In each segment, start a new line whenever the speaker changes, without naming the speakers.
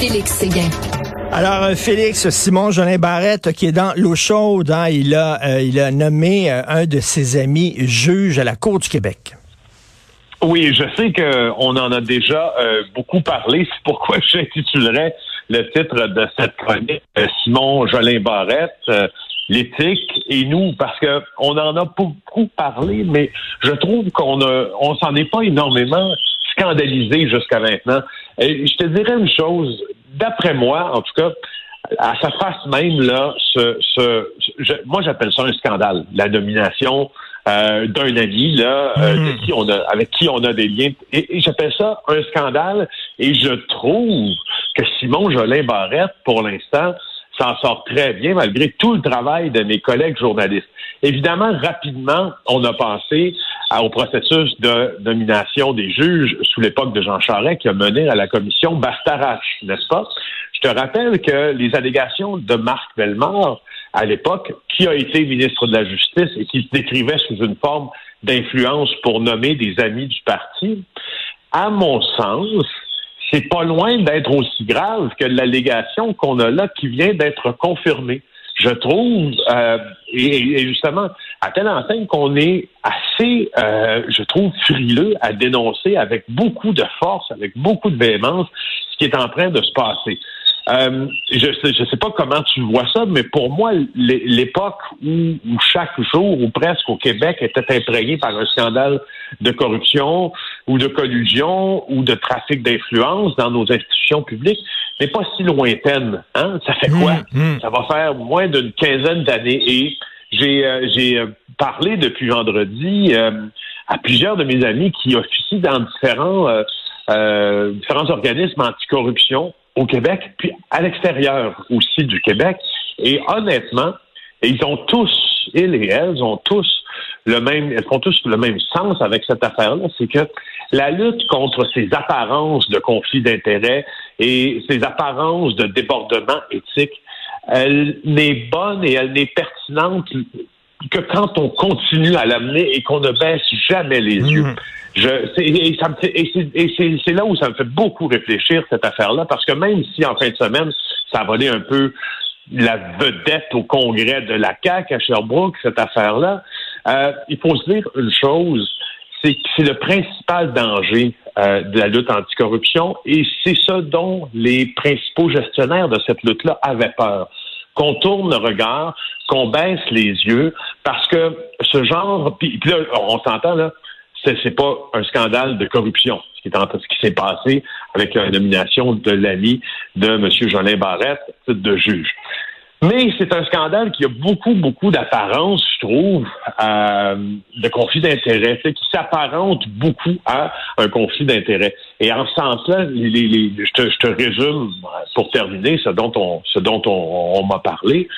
Félix Séguin.
Alors, euh, Félix, Simon Jolin Barrette, qui est dans l'eau chaude, hein, il, a, euh, il a nommé euh, un de ses amis juge à la Cour du Québec.
Oui, je sais qu'on en a déjà beaucoup parlé. C'est pourquoi j'intitulerais le titre de cette chronique Simon Jolin Barrette, l'éthique et nous, parce que on en a beaucoup parlé, mais je trouve qu'on a, on s'en est pas énormément scandalisé jusqu'à maintenant. Et je te dirais une chose, d'après moi, en tout cas, à sa face même, là, ce, ce moi j'appelle ça un scandale, la nomination euh, d'un ami là, euh, hmm. qui on a, avec qui on a des liens. Et, j'appelle ça un scandale. Et je trouve que Simon Jolin Barrette, pour l'instant, s'en sort très bien malgré tout le travail de mes collègues journalistes. Évidemment, rapidement, on a pensé au processus de nomination des juges sous l'époque de Jean Charest qui a mené à la commission Bastarache, n'est-ce pas? Je te rappelle que les allégations de Marc Bellemare, à l'époque, qui a été ministre de la Justice et qui se décrivait sous une forme d'influence pour nommer des amis du parti, à mon sens, c'est pas loin d'être aussi grave que l'allégation qu'on a là qui vient d'être confirmée. Je trouve, euh, et, justement, à telle enseigne qu'on est assez, euh, je trouve, frileux à dénoncer avec beaucoup de force, avec beaucoup de véhémence, ce qui est en train de se passer. Euh, je je sais pas comment tu vois ça, mais pour moi, l'époque où, chaque jour ou presque au Québec était imprégné par un scandale de corruption ou de collusion ou de trafic d'influence dans nos institutions publiques n'est pas si lointaine. Hein? Ça fait quoi? Mmh, mmh. Ça va faire moins d'une quinzaine d'années. Et j'ai euh, j'ai euh, parlé depuis vendredi à plusieurs de mes amis qui officient dans différents différents organismes anticorruption au Québec, puis à l'extérieur aussi du Québec. Et honnêtement, ils ont tous, ils et elles, ont tous le même, elles font tous le même sens avec cette affaire-là, c'est que la lutte contre ces apparences de conflit d'intérêts et ces apparences de débordement éthique, elle n'est bonne et elle n'est pertinente que quand on continue à l'amener et qu'on ne baisse jamais les yeux. Mmh. Je, et, c'est là où ça me fait beaucoup réfléchir, cette affaire-là, parce que même si en fin de semaine, ça a volé un peu la vedette au congrès de la CAQ à Sherbrooke, cette affaire-là, euh, il faut se dire une chose, c'est que c'est le principal danger euh, de la lutte anticorruption et c'est ce dont les principaux gestionnaires de cette lutte-là avaient peur. Qu'on tourne le regard, qu'on baisse les yeux, parce que ce genre, puis, là, on s'entend là, c'est pas un scandale de corruption, ce qui s'est passé avec la nomination de l'ami de M. Jolin Barrette de juge. Mais c'est un scandale qui a beaucoup, beaucoup d'apparence, je trouve, euh, de conflit d'intérêts, qui s'apparente beaucoup à un conflit d'intérêts. Et en ce sens-là, je, te, je, te, résume, pour terminer, ce dont on, ce dont on m'a parlé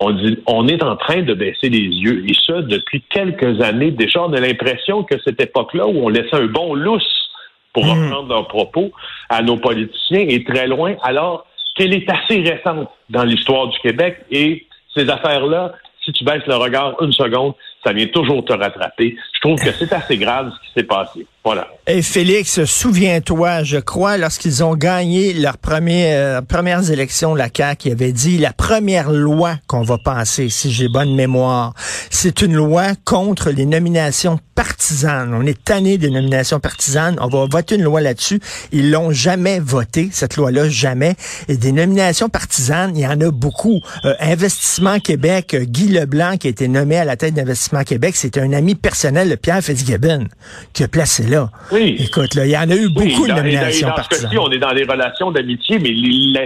on, dit, on est en train de baisser les yeux. Et ça, depuis quelques années déjà, on a l'impression que cette époque-là où on laissait un bon lousse pour hmm. reprendre leurs propos à nos politiciens est très loin, alors qu'elle est assez récente dans l'histoire du Québec. Et ces affaires-là, si tu baisses le regard une seconde, ça vient toujours te rattraper. Je trouve que c'est assez grave ce qui s'est passé. Voilà.
Et Félix, souviens-toi, je crois, lorsqu'ils ont gagné leurs premières, premières élections, la CAQ avait dit la première loi qu'on va passer, si j'ai bonne mémoire, c'est une loi contre les nominations partisanes. On est tanné des nominations partisanes. On va voter une loi là-dessus. Ils l'ont jamais voté, cette loi-là, jamais. Et des nominations partisanes, il y en a beaucoup. Euh, Investissement Québec, euh, Guy Leblanc, qui a été nommé à la tête d'Investissement Québec, c'était un ami personnel de Pierre Fitzgibbon qui a placé là.
Oui.
Écoute, là, il y en a eu beaucoup
Oui,
de
dans- dans-
nominations
dans ce
partisanes.
on est dans les relations d'amitié, mais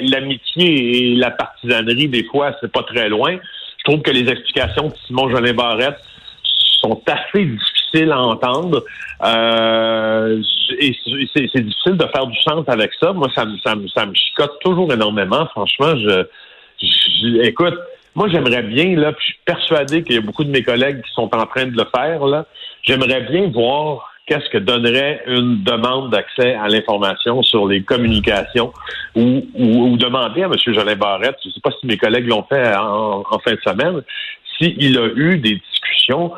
l'amitié et la partisanerie, des fois, c'est pas très loin. Je trouve que les explications de Simon Jolin Barrette sont assez difficiles à entendre. Euh, et c'est c'est difficile de faire du sens avec ça. Moi, ça me, ça me, ça me chicote toujours énormément. Franchement, je, je- écoute, moi, j'aimerais bien, là, puis je suis persuadé qu'il y a beaucoup de mes collègues qui sont en train de le faire, là. J'aimerais bien voir qu'est-ce que donnerait une demande d'accès à l'information sur les communications ou, ou, ou demander à M. Jolin Barrette, je ne sais pas si mes collègues l'ont fait en, en fin de semaine, s'il a eu des discussions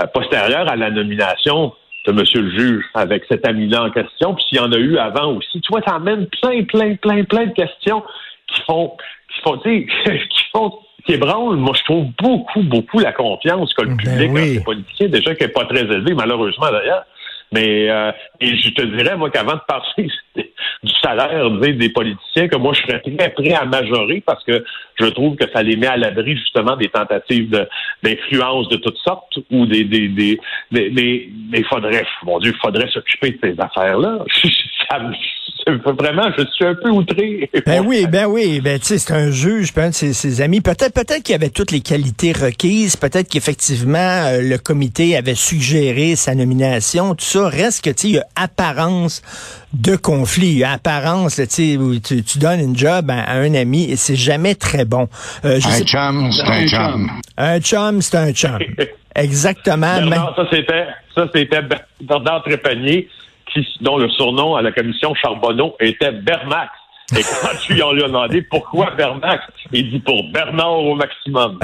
euh, postérieures à la nomination de M. le juge avec cet ami-là en question, puis s'il y en a eu avant aussi. Tu vois, ça amène plein, plein, plein, plein de questions qui font, qui font, qui font, qui ébranlent, moi, je trouve beaucoup, beaucoup la confiance que le
Ben
public
oui.
a des politiciens, déjà qui n'est pas très élevé, malheureusement d'ailleurs. Mais euh, et je te dirais, moi, qu'avant de parler du salaire sais, des politiciens, que moi, je serais très prêt à majorer parce que je trouve que ça les met à l'abri justement des tentatives d'influence de, toutes sortes ou des des des des- mais mais faudrait mon Dieu, faudrait s'occuper de ces affaires-là. Ça me- vraiment, je suis un peu outré.
Ben oui, ben oui, ben tu sais, c'est un juge, puis un de ses, ses amis. Peut-être, peut-être qu'il avait toutes les qualités requises. Peut-être qu'effectivement euh, le comité avait suggéré sa nomination. Tout ça reste que tu sais, il y a apparence de conflit, il y a apparence, là, tu sais, où tu, tu donnes une job à, à un ami et c'est jamais très bon. Euh, je
Un
sais-
chum, c'est un chum.
un chum, c'est un chum. Exactement. mais-
Bernard, ça c'était ça c'était Ber- Bernard Trépanier dont le surnom à la commission Charbonneau était Bermax. Et quand tu lui en lui as demandé pourquoi Bermax, il dit pour Bernard au maximum.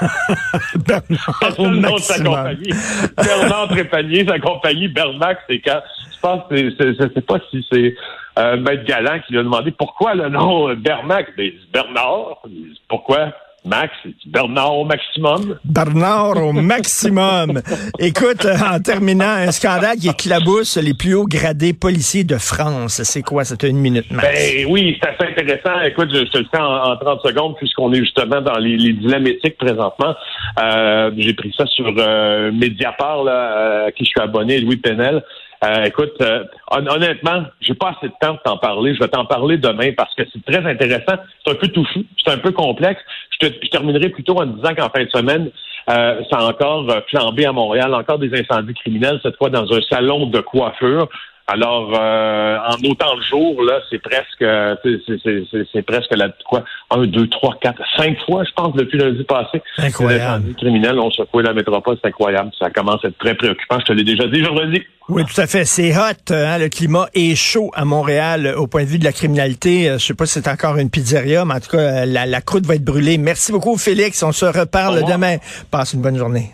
Bernard au
de sa compagnie. Bernard Trépanier, sa compagnie Bermax, c'est quand je pense que c'est- c'est- je sais pas si c'est euh, Maître Galland qui lui a demandé pourquoi le nom Bermax. Ben, Bernard. Pourquoi? Max? Bernard au maximum.
Bernard au maximum. Écoute, euh, en terminant, un scandale qui éclabousse les plus hauts gradés policiers de France? C'est quoi? C'était une minute, Max?
Ben oui, c'est assez intéressant. Écoute, je, te le fais en, en 30 secondes puisqu'on est justement dans les, les dilemmes éthiques présentement. Euh, J'ai pris ça sur euh, Mediapart, là, euh, à qui je suis abonné, Louis Penel. Euh, écoute, euh, hon- honnêtement, j'ai pas assez de temps de t'en parler. Je vais t'en parler demain parce que c'est très intéressant. C'est un peu touffou, c'est un peu complexe. Je, te, je terminerai plutôt en disant qu'en fin de semaine, euh, ça a encore euh, flambé à Montréal, encore des incendies criminels, cette fois dans un salon de coiffure. Alors, euh, en autant le jour, là, c'est presque, euh, c'est- presque la quoi, un, deux, trois, quatre, cinq fois, je pense, depuis lundi passé.
Incroyable.
Les criminels ont secoué la métropole, c'est incroyable. Ça commence à être très préoccupant. Je te l'ai déjà dit, je le redis.
Oui, tout à fait. C'est hot. hein, le climat est chaud à Montréal euh, au point de vue de la criminalité. Euh, Je sais pas si c'est encore une pizzeria, mais en tout cas, la, la croûte va être brûlée. Merci beaucoup, Félix. On se reparle demain. Passe une bonne journée.